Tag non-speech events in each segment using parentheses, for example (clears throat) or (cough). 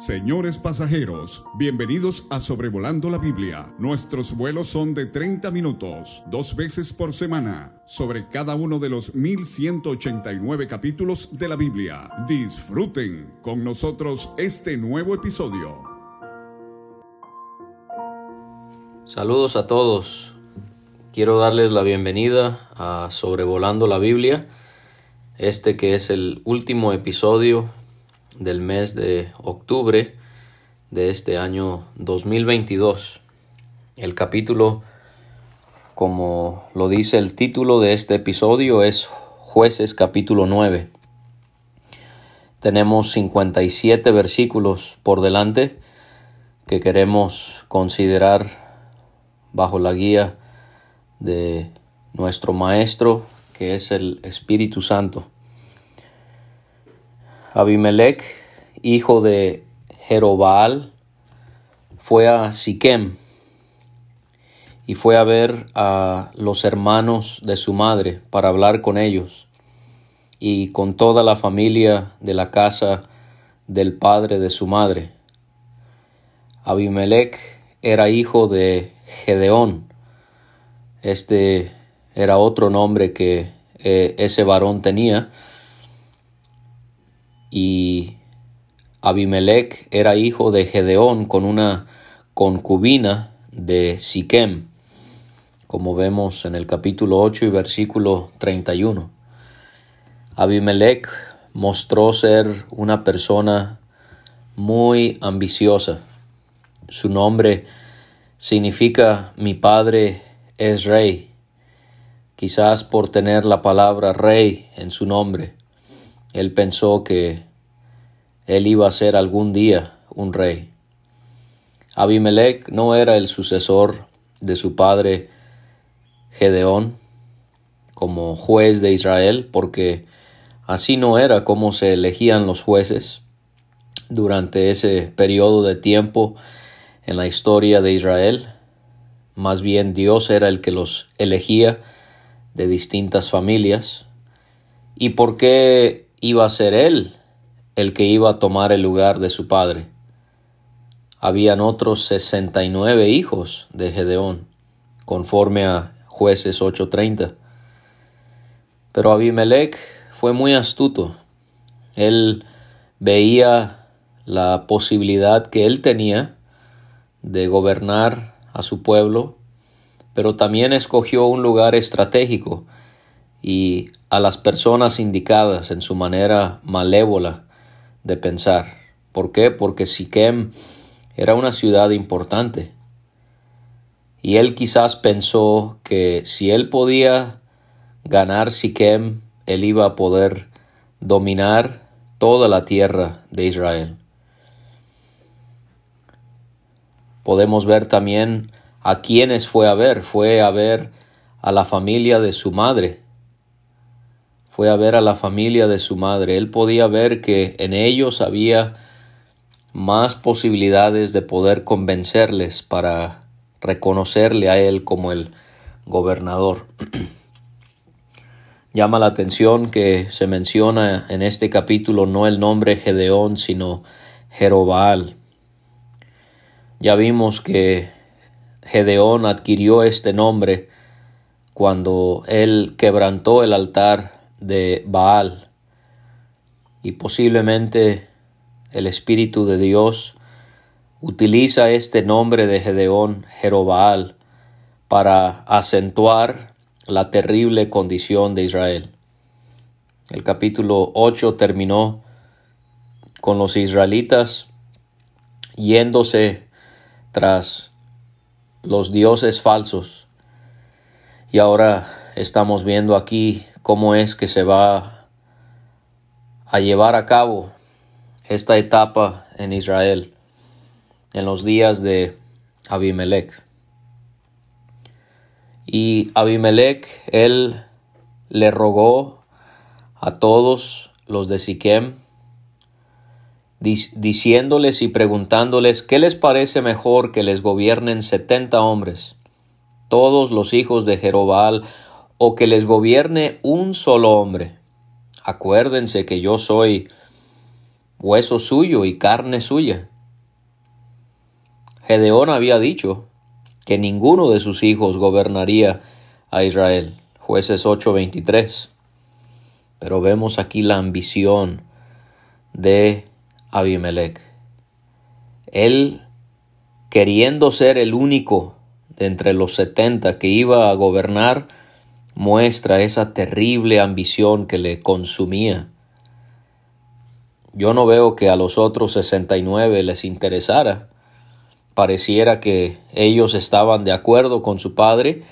Señores pasajeros, bienvenidos a Sobrevolando la Biblia. Nuestros vuelos son de 30 minutos, dos veces por semana, sobre cada uno de los 1189 capítulos de la Biblia. Disfruten con nosotros este nuevo episodio. Saludos a todos. Quiero darles la bienvenida a Sobrevolando la Biblia, este que es el último episodio del mes de octubre de este año 2022. El capítulo, como lo dice el título de este episodio, es Jueces capítulo 9. Tenemos 57 versículos por delante que queremos considerar bajo la guía de nuestro Maestro, que es el Espíritu Santo. Abimelech, hijo de Jerobaal, fue a Siquem y fue a ver a los hermanos de su madre para hablar con ellos y con toda la familia de la casa del padre de su madre. Abimelech era hijo de Gedeón. Este era otro nombre que eh, ese varón tenía y Abimelech era hijo de Gedeón con una concubina de Siquem, como vemos en el capítulo 8 y versículo 31. Abimelech mostró ser una persona muy ambiciosa. Su nombre significa mi padre es rey, quizás por tener la palabra rey en su nombre. Él pensó que él iba a ser algún día un rey. Abimelech no era el sucesor de su padre Gedeón como juez de Israel, porque así no era como se elegían los jueces durante ese periodo de tiempo en la historia de Israel. Más bien Dios era el que los elegía de distintas familias. ¿Y por qué iba a ser él el que iba a tomar el lugar de su padre. Habían otros sesenta y nueve hijos de Gedeón, conforme a jueces 8:30. Pero Abimelech fue muy astuto. Él veía la posibilidad que él tenía de gobernar a su pueblo, pero también escogió un lugar estratégico y a las personas indicadas en su manera malévola de pensar. ¿Por qué? Porque Siquem era una ciudad importante. Y él quizás pensó que si él podía ganar Siquem, él iba a poder dominar toda la tierra de Israel. Podemos ver también a quienes fue a ver. Fue a ver a la familia de su madre, fue a ver a la familia de su madre. Él podía ver que en ellos había más posibilidades de poder convencerles para reconocerle a él como el gobernador. (clears throat) Llama la atención que se menciona en este capítulo no el nombre Gedeón, sino Jerobal. Ya vimos que Gedeón adquirió este nombre cuando él quebrantó el altar de Baal y posiblemente el Espíritu de Dios utiliza este nombre de Gedeón, Jerobaal, para acentuar la terrible condición de Israel. El capítulo 8 terminó con los israelitas yéndose tras los dioses falsos. Y ahora estamos viendo aquí cómo es que se va a llevar a cabo esta etapa en Israel en los días de Abimelech. Y Abimelech, él le rogó a todos los de Siquem, diciéndoles y preguntándoles qué les parece mejor que les gobiernen setenta hombres, todos los hijos de Jerobal o que les gobierne un solo hombre. Acuérdense que yo soy hueso suyo y carne suya. Gedeón había dicho que ninguno de sus hijos gobernaría a Israel. Jueces 8:23. Pero vemos aquí la ambición de Abimelech. Él, queriendo ser el único de entre los setenta que iba a gobernar, muestra esa terrible ambición que le consumía. Yo no veo que a los otros sesenta y nueve les interesara. Pareciera que ellos estaban de acuerdo con su padre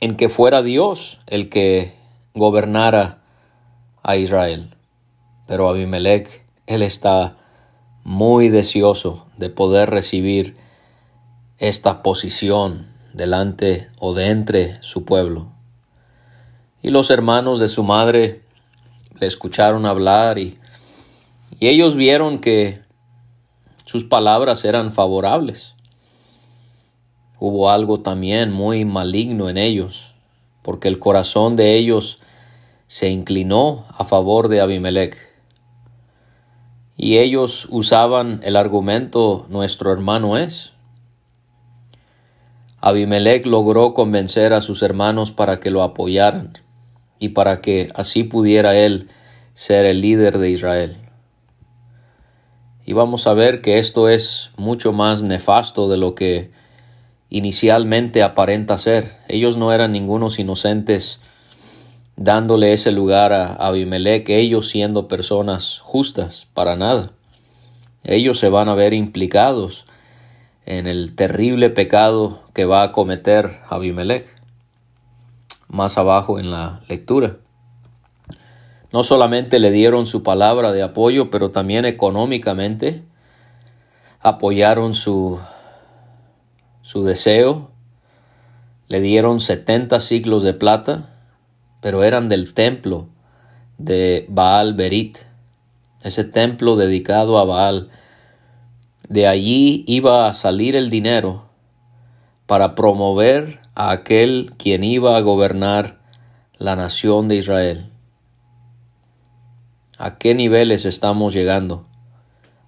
en que fuera Dios el que gobernara a Israel. Pero Abimelech, él está muy deseoso de poder recibir esta posición delante o de entre su pueblo. Y los hermanos de su madre le escucharon hablar y, y ellos vieron que sus palabras eran favorables. Hubo algo también muy maligno en ellos, porque el corazón de ellos se inclinó a favor de Abimelech y ellos usaban el argumento nuestro hermano es. Abimelech logró convencer a sus hermanos para que lo apoyaran y para que así pudiera él ser el líder de Israel. Y vamos a ver que esto es mucho más nefasto de lo que inicialmente aparenta ser. Ellos no eran ningunos inocentes dándole ese lugar a Abimelech, ellos siendo personas justas, para nada. Ellos se van a ver implicados en el terrible pecado que va a cometer Abimelech. Más abajo en la lectura. No solamente le dieron su palabra de apoyo, pero también económicamente apoyaron su, su deseo. Le dieron 70 ciclos de plata pero eran del templo de Baal Berit, ese templo dedicado a Baal. De allí iba a salir el dinero para promover a aquel quien iba a gobernar la nación de Israel. ¿A qué niveles estamos llegando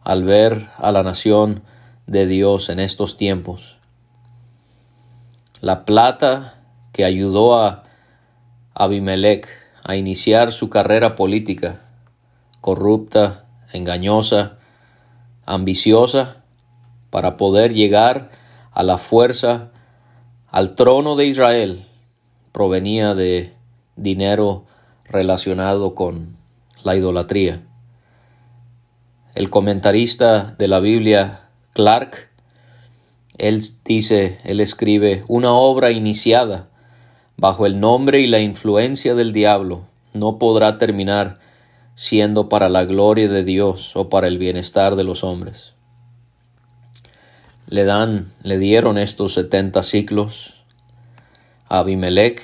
al ver a la nación de Dios en estos tiempos? La plata que ayudó a Abimelech a iniciar su carrera política, corrupta, engañosa, ambiciosa, para poder llegar a la fuerza al trono de Israel, provenía de dinero relacionado con la idolatría. El comentarista de la Biblia, Clark, él dice, él escribe, una obra iniciada bajo el nombre y la influencia del diablo, no podrá terminar siendo para la gloria de Dios o para el bienestar de los hombres. Le dan, le dieron estos setenta ciclos a Abimelech,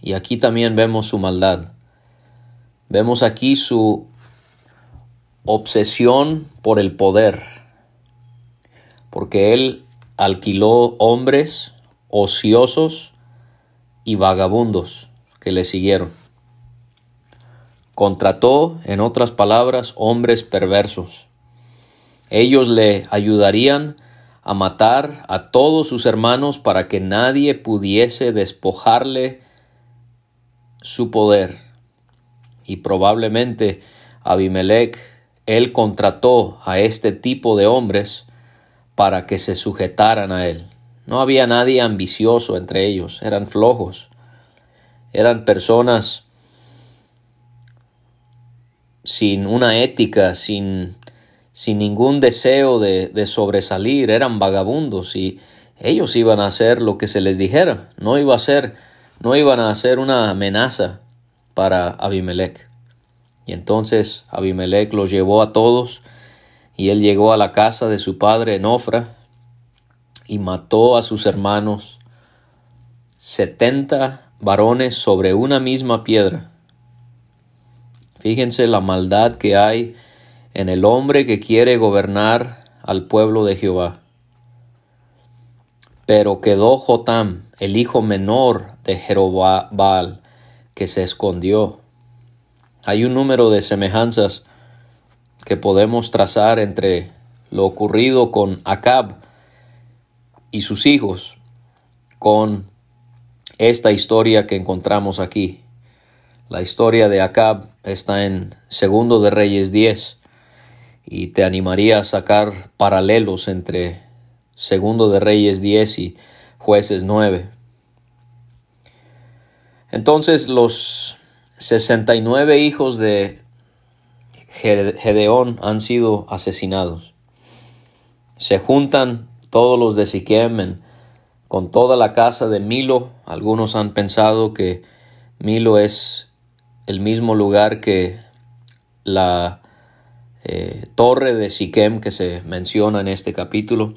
y aquí también vemos su maldad. Vemos aquí su obsesión por el poder, porque él alquiló hombres ociosos y vagabundos que le siguieron. Contrató, en otras palabras, hombres perversos. Ellos le ayudarían a matar a todos sus hermanos para que nadie pudiese despojarle su poder. Y probablemente Abimelech, él contrató a este tipo de hombres para que se sujetaran a él. No había nadie ambicioso entre ellos, eran flojos, eran personas sin una ética, sin, sin ningún deseo de, de, sobresalir, eran vagabundos y ellos iban a hacer lo que se les dijera, no iba a ser, no iban a hacer una amenaza para Abimelech. Y entonces Abimelech los llevó a todos y él llegó a la casa de su padre en Ofra y mató a sus hermanos, setenta varones sobre una misma piedra. Fíjense la maldad que hay en el hombre que quiere gobernar al pueblo de Jehová. Pero quedó Jotam, el hijo menor de Jerobal, que se escondió. Hay un número de semejanzas que podemos trazar entre lo ocurrido con Acab y sus hijos con esta historia que encontramos aquí. La historia de Acab está en Segundo de Reyes 10 y te animaría a sacar paralelos entre Segundo de Reyes 10 y Jueces 9. Entonces los 69 hijos de Gedeón han sido asesinados. Se juntan todos los de Siquem con toda la casa de Milo. Algunos han pensado que Milo es el mismo lugar que la eh, torre de Siquem que se menciona en este capítulo.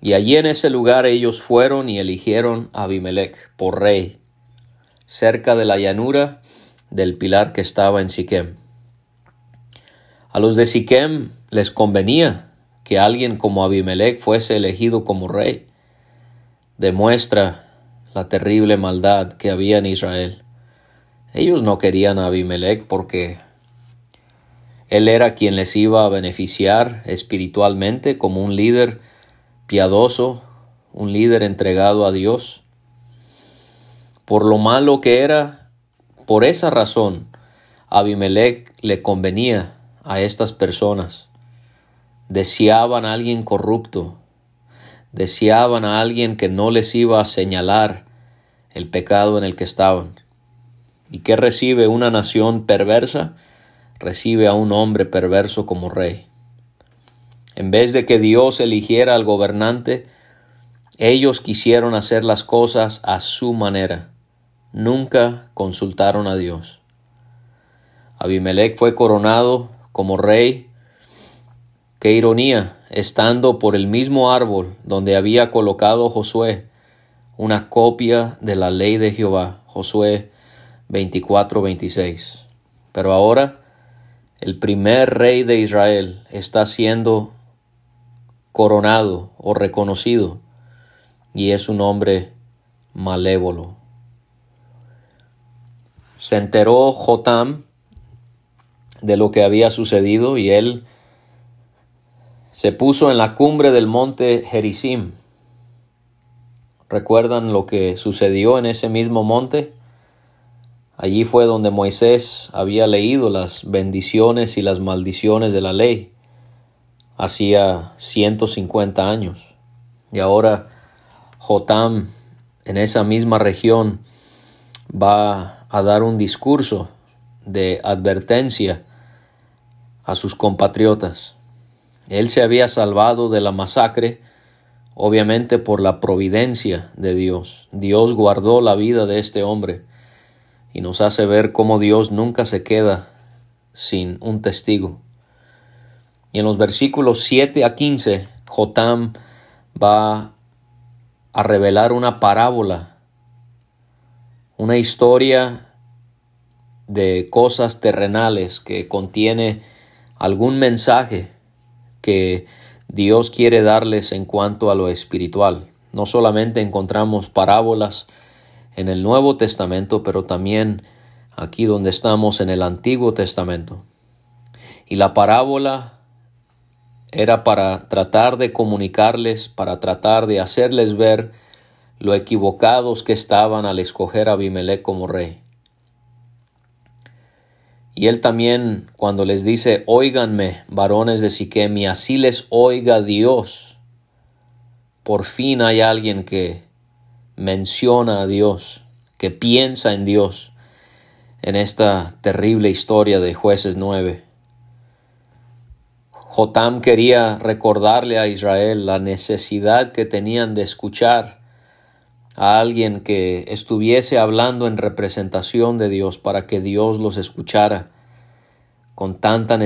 Y allí en ese lugar ellos fueron y eligieron a Abimelech por rey, cerca de la llanura del pilar que estaba en Siquem. A los de Siquem les convenía que alguien como Abimelech fuese elegido como rey. Demuestra la terrible maldad que había en Israel. Ellos no querían a Abimelech porque él era quien les iba a beneficiar espiritualmente como un líder piadoso, un líder entregado a Dios. Por lo malo que era, por esa razón, Abimelech le convenía a estas personas. Deseaban a alguien corrupto, deseaban a alguien que no les iba a señalar el pecado en el que estaban. ¿Y qué recibe una nación perversa? Recibe a un hombre perverso como rey. En vez de que Dios eligiera al gobernante, ellos quisieron hacer las cosas a su manera. Nunca consultaron a Dios. Abimelech fue coronado como rey. Qué ironía, estando por el mismo árbol donde había colocado Josué una copia de la ley de Jehová, Josué 24-26. Pero ahora el primer rey de Israel está siendo coronado o reconocido y es un hombre malévolo. Se enteró Jotam de lo que había sucedido y él se puso en la cumbre del monte Gerizim. ¿Recuerdan lo que sucedió en ese mismo monte? Allí fue donde Moisés había leído las bendiciones y las maldiciones de la ley hacía 150 años. Y ahora Jotam en esa misma región va a dar un discurso de advertencia a sus compatriotas. Él se había salvado de la masacre, obviamente por la providencia de Dios. Dios guardó la vida de este hombre y nos hace ver cómo Dios nunca se queda sin un testigo. Y en los versículos 7 a 15, Jotam va a revelar una parábola, una historia de cosas terrenales que contiene algún mensaje que Dios quiere darles en cuanto a lo espiritual. No solamente encontramos parábolas en el Nuevo Testamento, pero también aquí donde estamos en el Antiguo Testamento. Y la parábola era para tratar de comunicarles, para tratar de hacerles ver lo equivocados que estaban al escoger a Abimelech como rey. Y él también, cuando les dice, óiganme, varones de Siquem, y así les oiga Dios, por fin hay alguien que menciona a Dios, que piensa en Dios en esta terrible historia de jueces 9. Jotam quería recordarle a Israel la necesidad que tenían de escuchar a alguien que estuviese hablando en representación de Dios para que Dios los escuchara con tanta,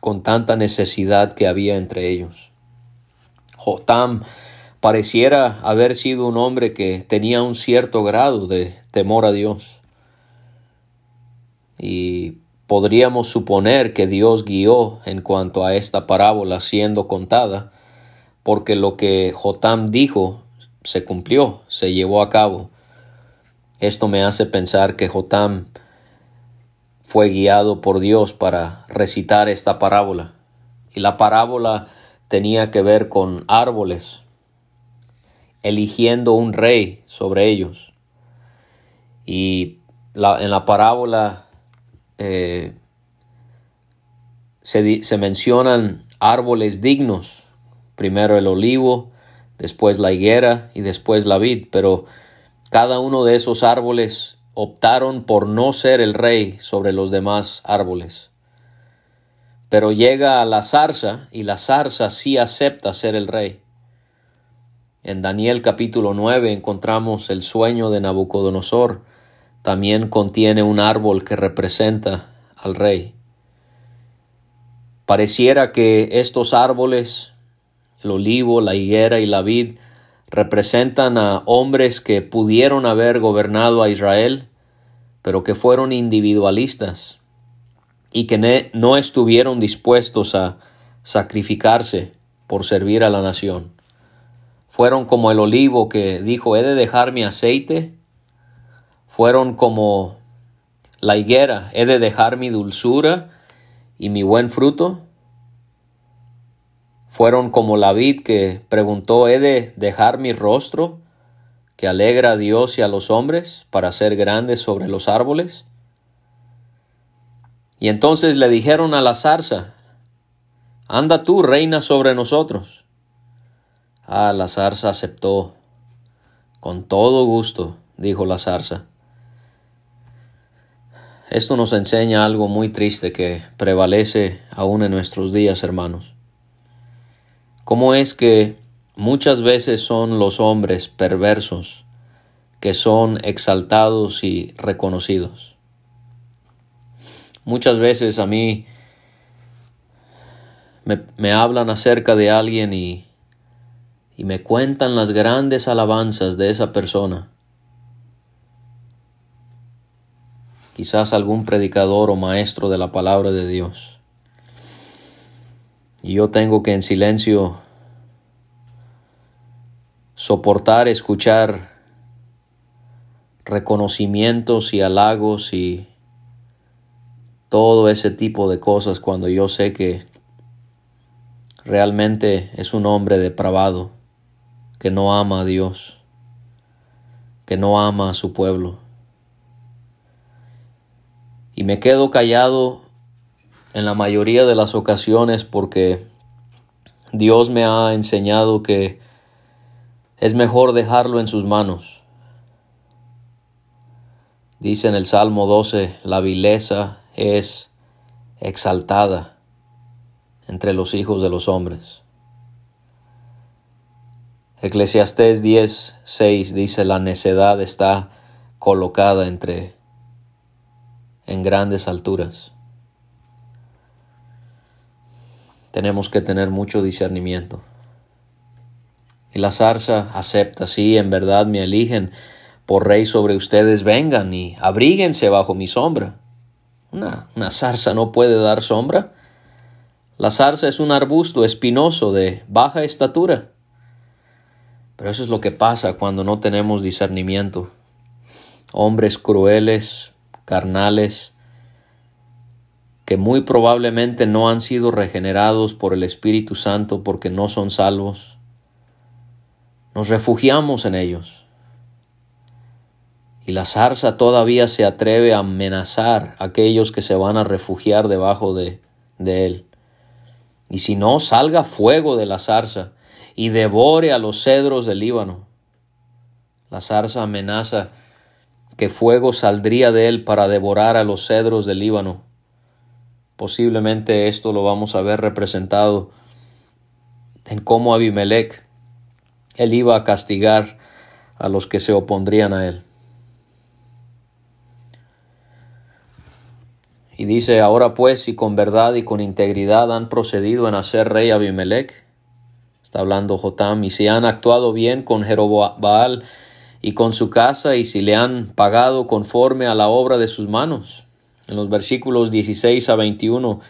con tanta necesidad que había entre ellos. Jotam pareciera haber sido un hombre que tenía un cierto grado de temor a Dios. Y podríamos suponer que Dios guió en cuanto a esta parábola siendo contada, porque lo que Jotam dijo se cumplió, se llevó a cabo. Esto me hace pensar que Jotam fue guiado por Dios para recitar esta parábola. Y la parábola tenía que ver con árboles, eligiendo un rey sobre ellos. Y en la parábola eh, se, se mencionan árboles dignos, primero el olivo, después la higuera y después la vid, pero cada uno de esos árboles optaron por no ser el rey sobre los demás árboles. Pero llega a la zarza y la zarza sí acepta ser el rey. En Daniel capítulo 9 encontramos el sueño de Nabucodonosor. También contiene un árbol que representa al rey. Pareciera que estos árboles, el olivo, la higuera y la vid, representan a hombres que pudieron haber gobernado a Israel, pero que fueron individualistas y que no estuvieron dispuestos a sacrificarse por servir a la nación. Fueron como el olivo que dijo, he de dejar mi aceite. Fueron como la higuera, he de dejar mi dulzura y mi buen fruto. Fueron como la vid que preguntó, he de dejar mi rostro que alegra a Dios y a los hombres para ser grandes sobre los árboles. Y entonces le dijeron a la zarza, Anda tú, reina sobre nosotros. Ah, la zarza aceptó. Con todo gusto, dijo la zarza. Esto nos enseña algo muy triste que prevalece aún en nuestros días, hermanos. ¿Cómo es que muchas veces son los hombres perversos que son exaltados y reconocidos? Muchas veces a mí me, hablan acerca de alguien y, y me cuentan las grandes alabanzas de esa persona. Quizás algún predicador o maestro de la palabra de Dios. Y yo tengo que en silencio soportar escuchar reconocimientos y halagos y todo ese tipo de cosas cuando yo sé que realmente es un hombre depravado, que no ama a Dios, que no ama a su pueblo. Y me quedo callado en la mayoría de las ocasiones porque Dios me ha enseñado que es mejor dejarlo en sus manos. Dice en el Salmo 12, la vileza es exaltada entre los hijos de los hombres. Eclesiastés 10, 6 dice la necedad está colocada entre en grandes alturas. Tenemos que tener mucho discernimiento. Y la zarza acepta, sí, en verdad me eligen por rey sobre ustedes, vengan y abríguense bajo mi sombra. Una, zarza no puede dar sombra. La zarza es un arbusto espinoso de baja estatura. Pero eso es lo que pasa cuando no tenemos discernimiento. Hombres crueles, carnales, que muy probablemente no han sido regenerados por el Espíritu Santo porque no son salvos. Nos refugiamos en ellos y la zarza todavía se atreve a amenazar a aquellos que se van a refugiar debajo de, de él. Y si no, salga fuego de la zarza y devore a los cedros del Líbano. La zarza amenaza que fuego saldría de él para devorar a los cedros del Líbano. Posiblemente esto lo vamos a ver representado en cómo Abimelech él iba a castigar a los que se opondrían a él. Y dice, ahora pues, si con verdad y con integridad han procedido en hacer rey Abimelech, está hablando Jotam, y si han actuado bien con Jeroboal y con su casa, y si le han pagado conforme a la obra de sus manos. En los versículos 16 a 21,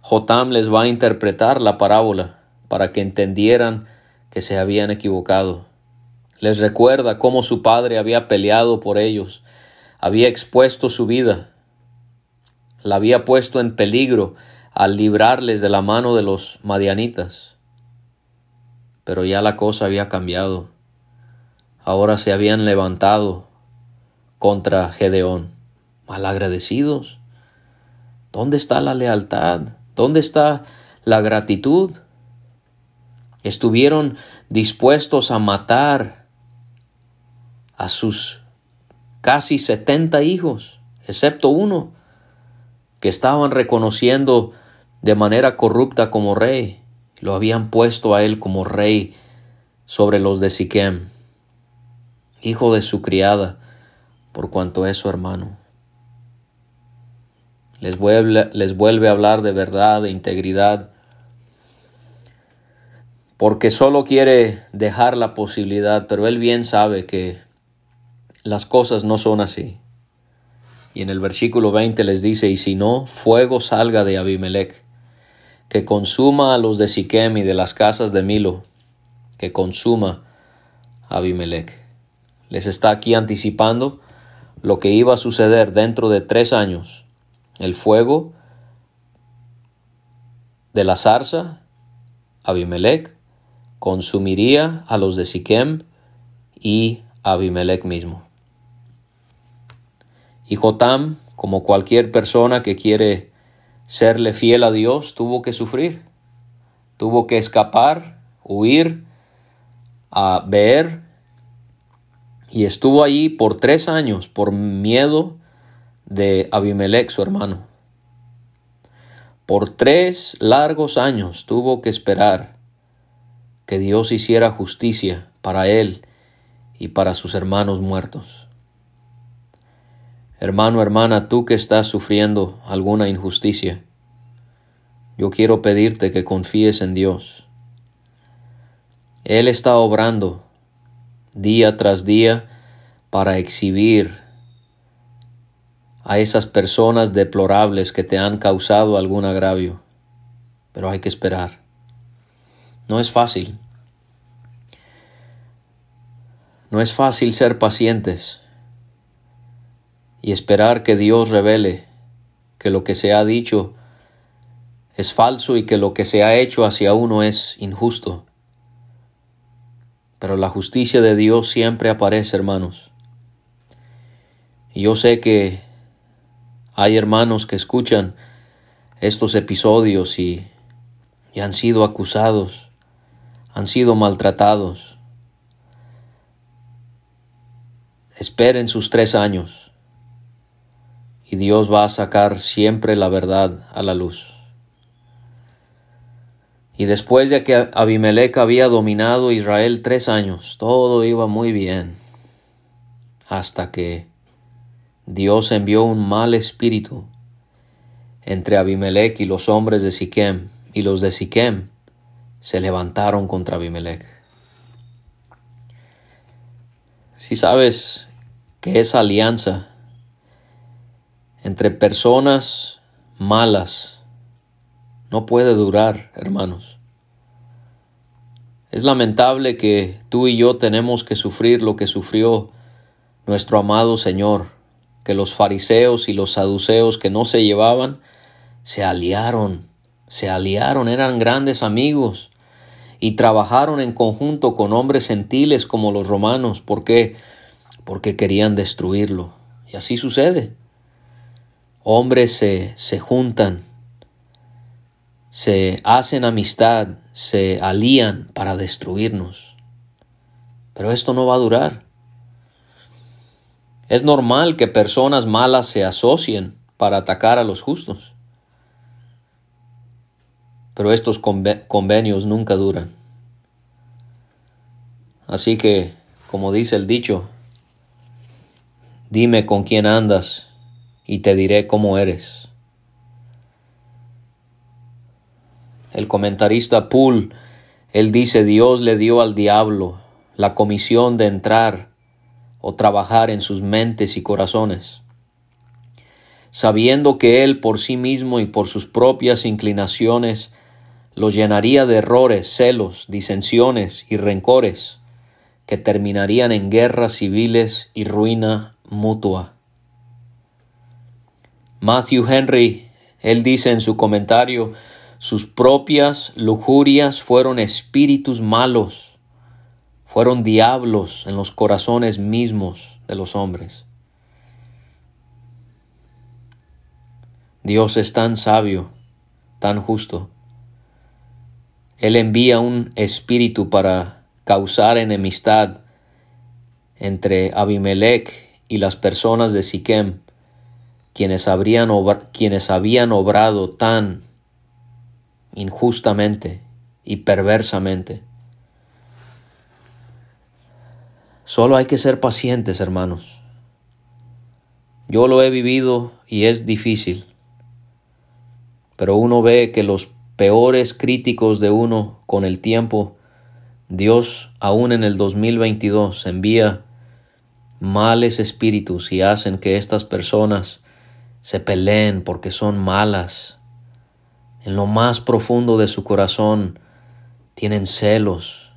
Jotam les va a interpretar la parábola para que entendieran que se habían equivocado. Les recuerda cómo su padre había peleado por ellos, había expuesto su vida, la había puesto en peligro al librarles de la mano de los madianitas. Pero ya la cosa había cambiado. Ahora se habían levantado contra Gedeón. Malagradecidos. ¿Dónde está la lealtad? ¿Dónde está la gratitud? Estuvieron dispuestos a matar a sus casi setenta hijos, excepto uno, que estaban reconociendo de manera corrupta como rey. Lo habían puesto a él como rey sobre los de Siquem, hijo de su criada, por cuanto es su hermano. Les vuelve, les vuelve a hablar de verdad, de integridad, porque solo quiere dejar la posibilidad, pero él bien sabe que las cosas no son así. Y en el versículo 20 les dice, y si no, fuego salga de Abimelech, que consuma a los de Siquem y de las casas de Milo, que consuma a Abimelech. Les está aquí anticipando lo que iba a suceder dentro de tres años. El fuego de la zarza, Abimelech, consumiría a los de Siquem y Abimelech mismo. Y Jotam, como cualquier persona que quiere serle fiel a Dios, tuvo que sufrir, tuvo que escapar, huir a ver y estuvo allí por tres años por miedo de Abimelech, su hermano. Por tres largos años tuvo que esperar que Dios hiciera justicia para él y para sus hermanos muertos. Hermano, hermana, tú que estás sufriendo alguna injusticia, yo quiero pedirte que confíes en Dios. Él está obrando día tras día para exhibir a esas personas deplorables que te han causado algún agravio. Pero hay que esperar. No es fácil. No es fácil ser pacientes y esperar que Dios revele que lo que se ha dicho es falso y que lo que se ha hecho hacia uno es injusto. Pero la justicia de Dios siempre aparece, hermanos. Y yo sé que hay hermanos que escuchan estos episodios y, y han sido acusados, han sido maltratados. Esperen sus tres años y Dios va a sacar siempre la verdad a la luz. Y después de que Abimelech había dominado Israel tres años, todo iba muy bien, hasta que Dios envió un mal espíritu entre Abimelech y los hombres de Siquem, y los de Siquem se levantaron contra Abimelech. Si sabes que esa alianza entre personas malas no puede durar, hermanos. Es lamentable que tú y yo tenemos que sufrir lo que sufrió nuestro amado Señor que los fariseos y los saduceos que no se llevaban se aliaron, se aliaron, eran grandes amigos y trabajaron en conjunto con hombres gentiles como los romanos. ¿Por qué? Porque querían destruirlo. Y así sucede. Hombres se, se juntan, se hacen amistad, se alían para destruirnos. Pero esto no va a durar. Es normal que personas malas se asocien para atacar a los justos. Pero estos convenios nunca duran. Así que, como dice el dicho, dime con quién andas y te diré cómo eres. El comentarista Poole, él dice, Dios le dio al diablo la comisión de entrar o trabajar en sus mentes y corazones, sabiendo que Él por sí mismo y por sus propias inclinaciones los llenaría de errores, celos, disensiones y rencores que terminarían en guerras civiles y ruina mutua. Matthew Henry, él dice en su comentario sus propias lujurias fueron espíritus malos, fueron diablos en los corazones mismos de los hombres. Dios es tan sabio, tan justo. Él envía un espíritu para causar enemistad entre Abimelech y las personas de Siquem, quienes, habrían quienes habían obrado tan injustamente y perversamente. Solo hay que ser pacientes, hermanos. Yo lo he vivido y es difícil, pero uno ve que los peores críticos de uno con el tiempo, Dios aún en el 2022 envía males espíritus y hacen que estas personas se peleen porque son malas, en lo más profundo de su corazón tienen celos,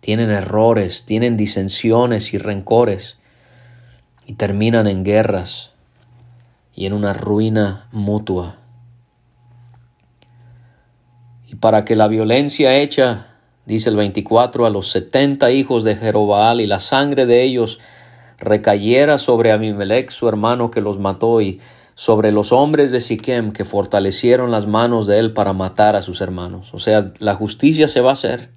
tienen errores, tienen disensiones y rencores y terminan en guerras y en una ruina mutua. Y para que la violencia hecha, dice el 24, a los setenta hijos de Jerobaal y la sangre de ellos recayera sobre Abimelech su hermano que los mató y sobre los hombres de Siquem que fortalecieron las manos de él para matar a sus hermanos. O sea, la justicia se va a hacer.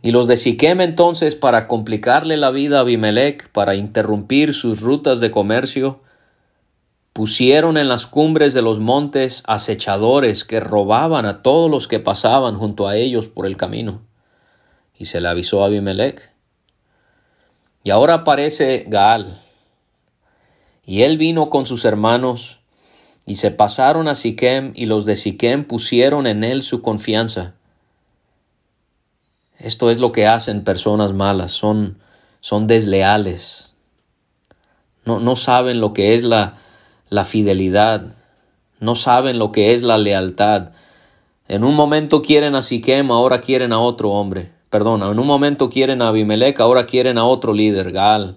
Y los de Siquem entonces, para complicarle la vida a Abimelech, para interrumpir sus rutas de comercio, pusieron en las cumbres de los montes acechadores que robaban a todos los que pasaban junto a ellos por el camino. Y se le avisó a Abimelech. Y ahora aparece Gaal, y él vino con sus hermanos, y se pasaron a Siquem, y los de Siquem pusieron en él su confianza. Esto es lo que hacen personas malas, son, son desleales. No, no saben lo que es la, la fidelidad, no saben lo que es la lealtad. En un momento quieren a Siquem, ahora quieren a otro hombre. Perdón, en un momento quieren a Abimelech, ahora quieren a otro líder, Gal.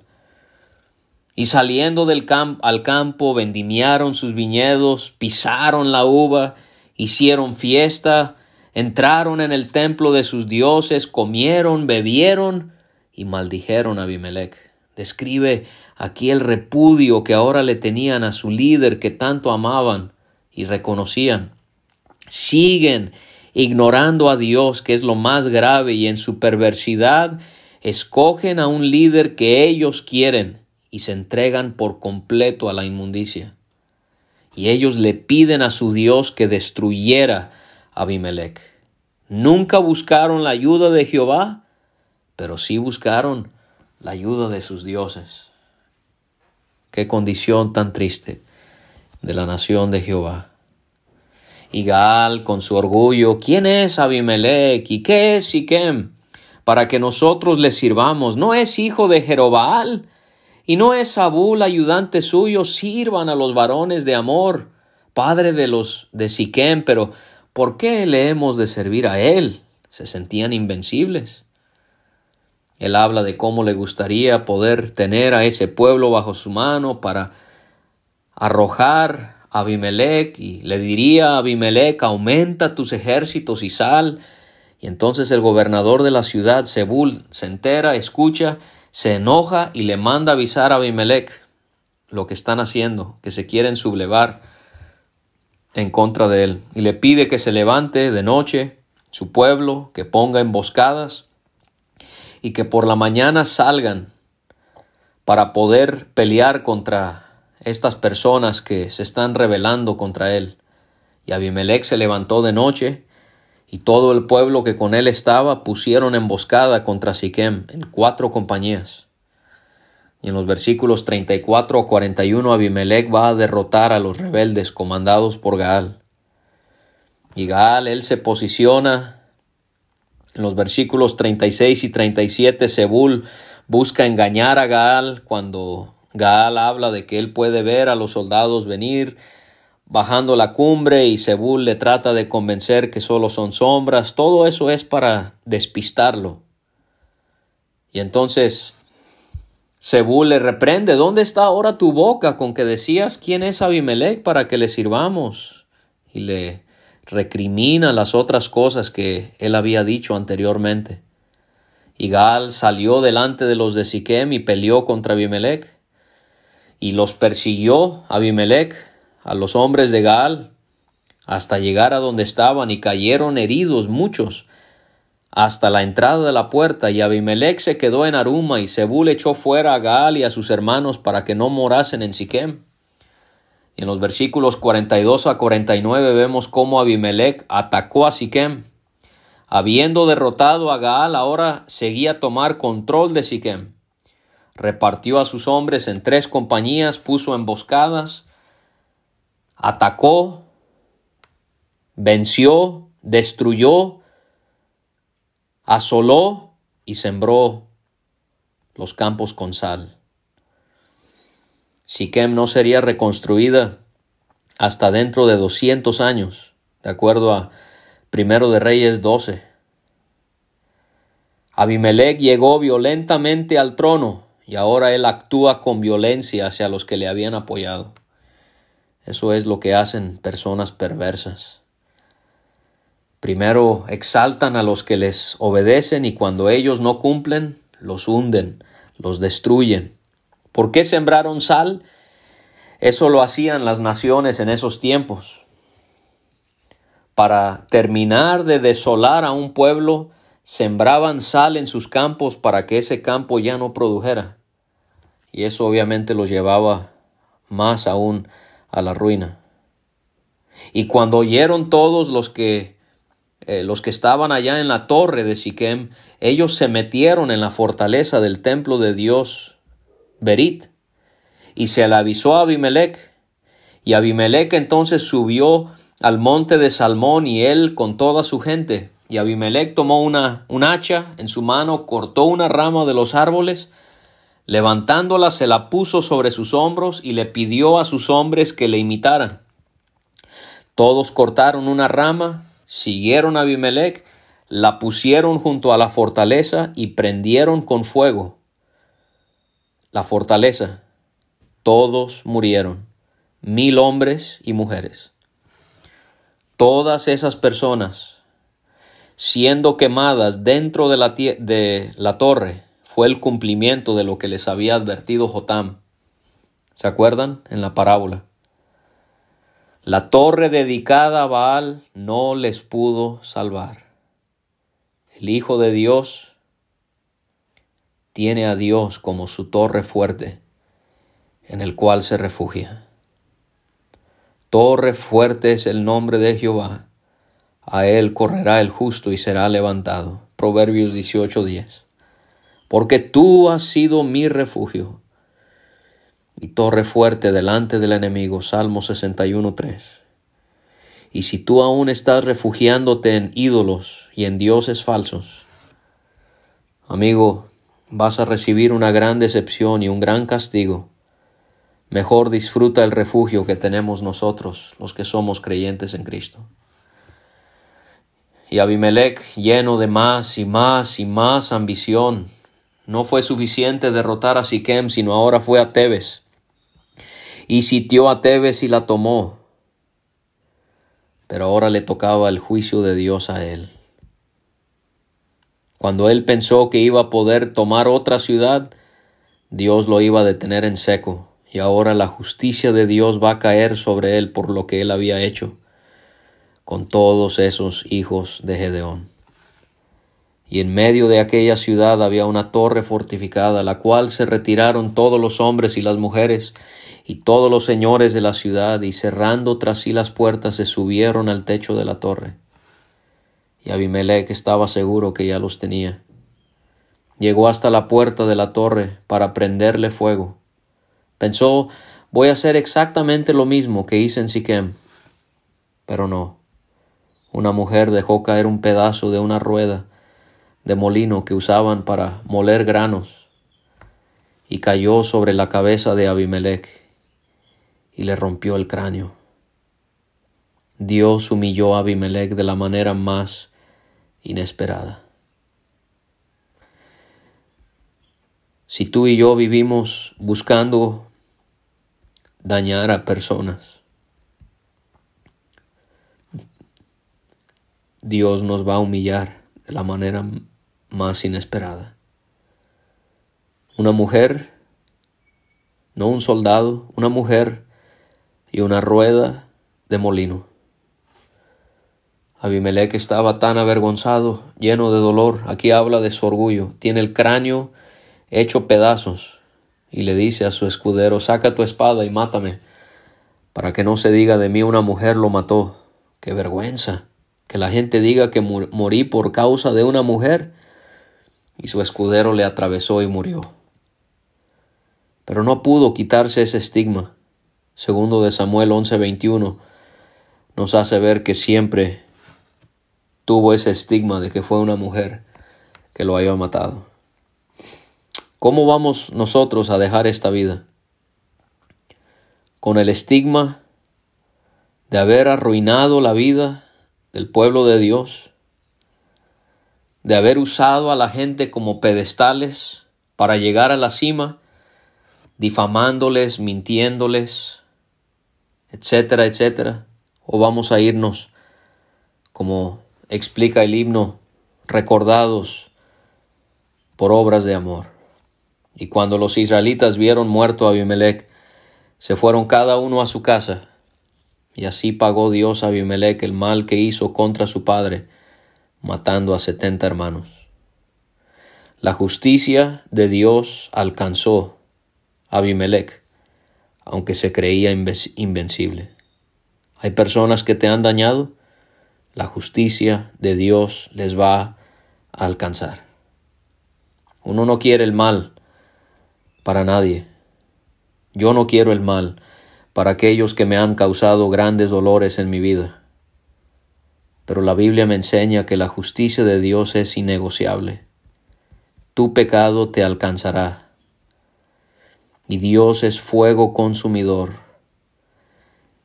Y saliendo del campo al campo, vendimiaron sus viñedos, pisaron la uva, hicieron fiesta, entraron en el templo de sus dioses, comieron, bebieron y maldijeron a Abimelech. Describe aquí el repudio que ahora le tenían a su líder que tanto amaban y reconocían. Siguen ignorando a Dios, que es lo más grave, y en su perversidad escogen a un líder que ellos quieren y se entregan por completo a la inmundicia. Y ellos le piden a su Dios que destruyera a Abimelech. Nunca buscaron la ayuda de Jehová, pero sí buscaron la ayuda de sus dioses. Qué condición tan triste de la nación de Jehová. Y Gaal, con su orgullo, ¿quién es Abimelech y qué es Siquem? Para que nosotros le sirvamos, ¿no es hijo de Jerobaal? Y no es Saúl ayudante suyo, sirvan a los varones de amor, padre de los de Siquem, pero ¿por qué le hemos de servir a él? Se sentían invencibles. Él habla de cómo le gustaría poder tener a ese pueblo bajo su mano para arrojar a Abimelech y le diría a Abimelech aumenta tus ejércitos y sal. Y entonces el gobernador de la ciudad, Sebul, se entera, escucha se enoja y le manda avisar a Abimelech lo que están haciendo, que se quieren sublevar en contra de él, y le pide que se levante de noche su pueblo, que ponga emboscadas y que por la mañana salgan para poder pelear contra estas personas que se están rebelando contra él. Y Abimelech se levantó de noche y todo el pueblo que con él estaba pusieron emboscada contra Siquem en cuatro compañías. Y en los versículos 34 a 41 Abimelech va a derrotar a los rebeldes comandados por Gaal. Y Gaal, él se posiciona en los versículos 36 y 37 Sebul busca engañar a Gaal cuando Gaal habla de que él puede ver a los soldados venir bajando la cumbre y Sebul le trata de convencer que solo son sombras, todo eso es para despistarlo. Y entonces Sebul le reprende, ¿dónde está ahora tu boca con que decías quién es Abimelech para que le sirvamos? Y le recrimina las otras cosas que él había dicho anteriormente. Y Gaal salió delante de los de Siquem y peleó contra Abimelech. Y los persiguió Abimelech a los hombres de Gaal hasta llegar a donde estaban y cayeron heridos muchos hasta la entrada de la puerta y Abimelech se quedó en Aruma y Zebul echó fuera a Gaal y a sus hermanos para que no morasen en Siquem. Y en los versículos 42 a 49 vemos cómo Abimelech atacó a Siquem. Habiendo derrotado a Gaal, ahora seguía tomar control de Siquem. Repartió a sus hombres en tres compañías, puso emboscadas, atacó, venció, destruyó asoló y sembró los campos con sal. Siquem no sería reconstruida hasta dentro de 200 años, de acuerdo a Primero de Reyes 12. Abimelech llegó violentamente al trono y ahora él actúa con violencia hacia los que le habían apoyado. Eso es lo que hacen personas perversas. Primero exaltan a los que les obedecen y cuando ellos no cumplen, los hunden, los destruyen. ¿Por qué sembraron sal? Eso lo hacían las naciones en esos tiempos. Para terminar de desolar a un pueblo, sembraban sal en sus campos para que ese campo ya no produjera. Y eso obviamente los llevaba más aún a la ruina. Y cuando oyeron todos los que eh, los que estaban allá en la torre de Siquem, ellos se metieron en la fortaleza del templo de Dios, Berit, y se le avisó a Abimelech, y Abimelech entonces subió al monte de Salmón y él con toda su gente, y Abimelech tomó una, un hacha en su mano, cortó una rama de los árboles, levantándola se la puso sobre sus hombros y le pidió a sus hombres que le imitaran. Todos cortaron una rama, siguieron a Abimelech, la pusieron junto a la fortaleza y prendieron con fuego la fortaleza. Todos murieron, mil hombres y mujeres. Todas esas personas, siendo quemadas dentro de la, de la torre, fue el cumplimiento de lo que les había advertido Jotam. ¿Se acuerdan? En la parábola. La torre dedicada a Baal no les pudo salvar. El Hijo de Dios tiene a Dios como su torre fuerte en el cual se refugia. Torre fuerte es el nombre de Jehová. A él correrá el justo y será levantado. Proverbios 18:10. Porque tú has sido mi refugio y torre fuerte delante del enemigo. Salmo 61.3. Y si tú aún estás refugiándote en ídolos y en dioses falsos, amigo, vas a recibir una gran decepción y un gran castigo. Mejor disfruta el refugio que tenemos nosotros, los que somos creyentes en Cristo. Y Abimelech, lleno de más y más y más ambición, no fue suficiente derrotar a Siquem, sino ahora fue a Tebes y sitió a Tebes y la tomó. Pero ahora le tocaba el juicio de Dios a él. Cuando él pensó que iba a poder tomar otra ciudad, Dios lo iba a detener en seco, y ahora la justicia de Dios va a caer sobre él por lo que él había hecho con todos esos hijos de Gedeón. Y en medio de aquella ciudad había una torre fortificada, la cual se retiraron todos los hombres y las mujeres, y todos los señores de la ciudad, y cerrando tras sí las puertas, se subieron al techo de la torre. Y Abimelech estaba seguro que ya los tenía. Llegó hasta la puerta de la torre para prenderle fuego. Pensó, voy a hacer exactamente lo mismo que hice en Siquem. Pero no. Una mujer dejó caer un pedazo de una rueda de molino que usaban para moler granos y cayó sobre la cabeza de Abimelech y le rompió el cráneo. Dios humilló a Abimelech de la manera más inesperada. Si tú y yo vivimos buscando dañar a personas, Dios nos va a humillar la manera más inesperada. Una mujer, no un soldado, una mujer y una rueda de molino. Abimelech estaba tan avergonzado, lleno de dolor. Aquí habla de su orgullo. Tiene el cráneo hecho pedazos y le dice a su escudero, saca tu espada y mátame, para que no se diga de mí una mujer lo mató. ¡Qué vergüenza! Que la gente diga que morí por causa de una mujer. Y su escudero le atravesó y murió. Pero no pudo quitarse ese estigma. Segundo de Samuel 11:21 nos hace ver que siempre tuvo ese estigma de que fue una mujer que lo había matado. ¿Cómo vamos nosotros a dejar esta vida? Con el estigma de haber arruinado la vida del pueblo de Dios, de haber usado a la gente como pedestales para llegar a la cima, difamándoles, mintiéndoles, etcétera, etcétera, o vamos a irnos como explica el himno, recordados por obras de amor. Y cuando los israelitas vieron muerto a Abimelech, se fueron cada uno a su casa, y así pagó Dios a Abimelech el mal que hizo contra su padre, matando a setenta hermanos. La justicia de Dios alcanzó a Abimelech, aunque se creía invencible. Hay personas que te han dañado, la justicia de Dios les va a alcanzar. Uno no quiere el mal para nadie. Yo no quiero el mal para aquellos que me han causado grandes dolores en mi vida. Pero la Biblia me enseña que la justicia de Dios es innegociable. Tu pecado te alcanzará. Y Dios es fuego consumidor.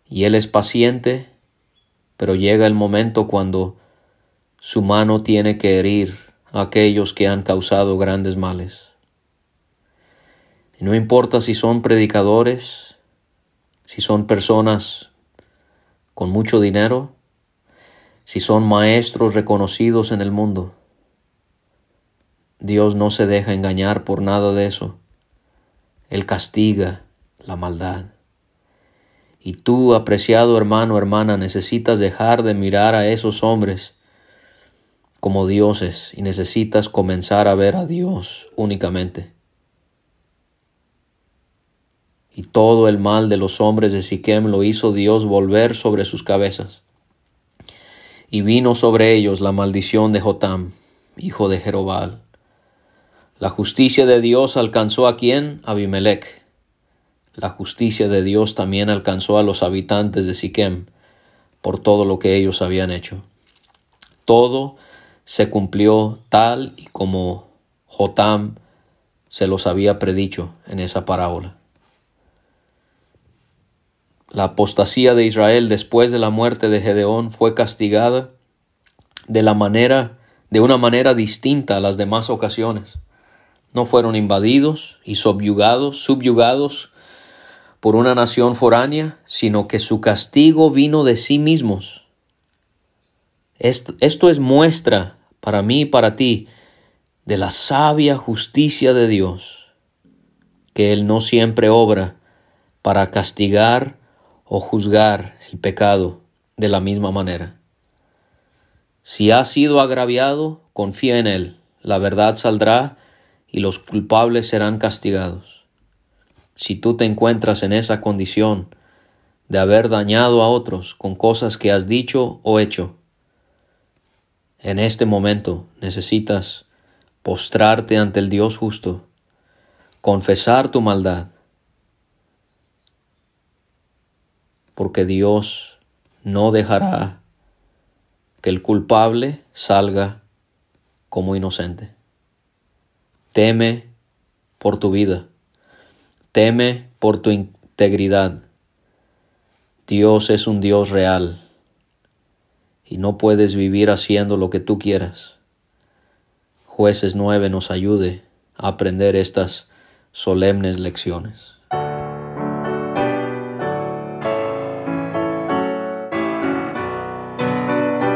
Y Él es paciente pero llega el momento cuando su mano tiene que herir a aquellos que han causado grandes males. Y no importa si son predicadores, si son personas con mucho dinero, si son maestros reconocidos en el mundo. Dios no se deja engañar por nada de eso. Él castiga la maldad. Y tú, apreciado hermano, hermana, necesitas dejar de mirar a esos hombres como dioses y necesitas comenzar a ver a Dios únicamente. Y todo el mal de los hombres de Siquem lo hizo Dios volver sobre sus cabezas. Y vino sobre ellos la maldición de Jotam, hijo de Jerobal. La justicia de Dios alcanzó a quien? Abimelech la justicia de Dios también alcanzó a los habitantes de Siquem por todo lo que ellos habían hecho. Todo se cumplió tal y como Jotam se los había predicho en esa parábola. La apostasía de Israel después de la muerte de Gedeón fue castigada de la manera de una manera distinta a las demás ocasiones. No fueron invadidos y subyugados, subyugados por una nación foránea, sino que su castigo vino de sí mismos. Esto, es muestra para mí y para ti de la sabia justicia de Dios, que Él no siempre obra para castigar o juzgar el pecado de la misma manera. Si ha sido agraviado, confía en Él, la verdad saldrá y los culpables serán castigados si tú te encuentras en esa condición de haber dañado a otros con cosas que has dicho o hecho, en este momento necesitas postrarte ante el Dios justo, confesar tu maldad, porque Dios no dejará que el culpable salga como inocente. Teme por tu vida Teme por tu integridad. Dios es un Dios real y no puedes vivir haciendo lo que tú quieras. Jueces 9 nos ayude a aprender estas solemnes lecciones.